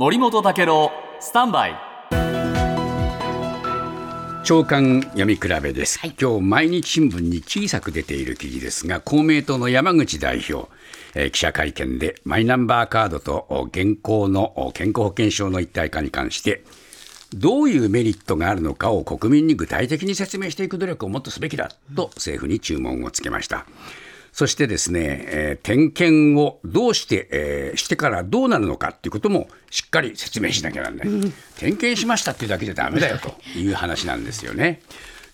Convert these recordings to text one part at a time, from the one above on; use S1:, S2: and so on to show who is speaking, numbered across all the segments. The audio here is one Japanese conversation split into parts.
S1: 森本武郎スタンバイ。
S2: 長官読み比べです、今日毎日新聞に小さく出ている記事ですが公明党の山口代表、えー記者会見でマイナンバーカードとお現行のお健康保険証の一体化に関してどういうメリットがあるのかを国民に具体的に説明していく努力をもっとすべきだと政府に注文をつけました。そしてですね、えー点検をどうして、えーしてからどうなるのかっていうこともしっかり説明しなきゃならない、点検しましたっていうだけじゃだめだよという話なんですよね。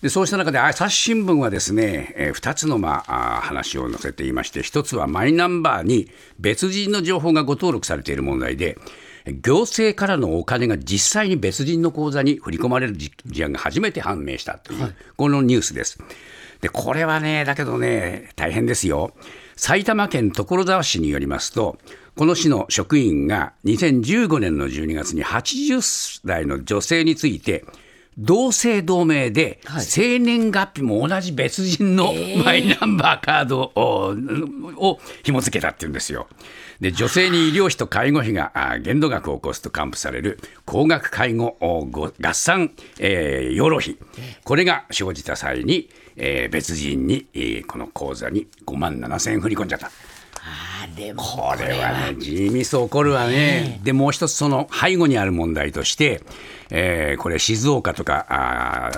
S2: でそうした中で朝日新聞はですね、え2つの、まあ、話を載せていまして1つはマイナンバーに別人の情報がご登録されている問題で行政からのお金が実際に別人の口座に振り込まれる事事案が初めて判明したという、このニュースです。でこれはね、だけどね、大変ですよ。埼玉県所沢市によりますと、この市の職員が2015年の12月に80代の女性について、同姓同名で、生年月日も同じ別人のマイナンバーカードを,、を紐付けたっていうんですよ。で女性に医療費と介護費があ限度額を起こすと還付される高額介護合算、えー養老費、これが生じた際に、えー別人に、えーこの口座に5万7千円振り込んじゃった。
S3: でも
S2: これはね、地味そう起こるわね。で、もう一つ、その背後にある問題として、えーこれ、静岡とか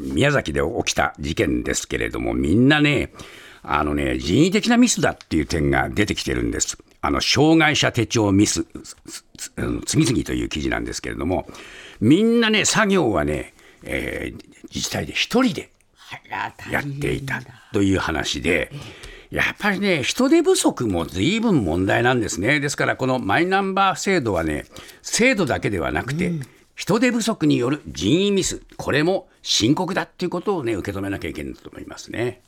S2: 宮崎で起きた事件ですけれども、みんなね、あのね、人為的なミスだっていう点が出てきてるんです。あの、障害者手帳ミス、次々という記事なんですけれども、みんなね、作業はね、えー自治体で一人でやっていたという話で、やっぱりね、人手不足も随分問題なんですね。ですから、このマイナンバー制度はね、制度だけではなくて、人手不足による人為ミス、これも深刻だっていうことをね、受け止めなきゃいけないと思いますね。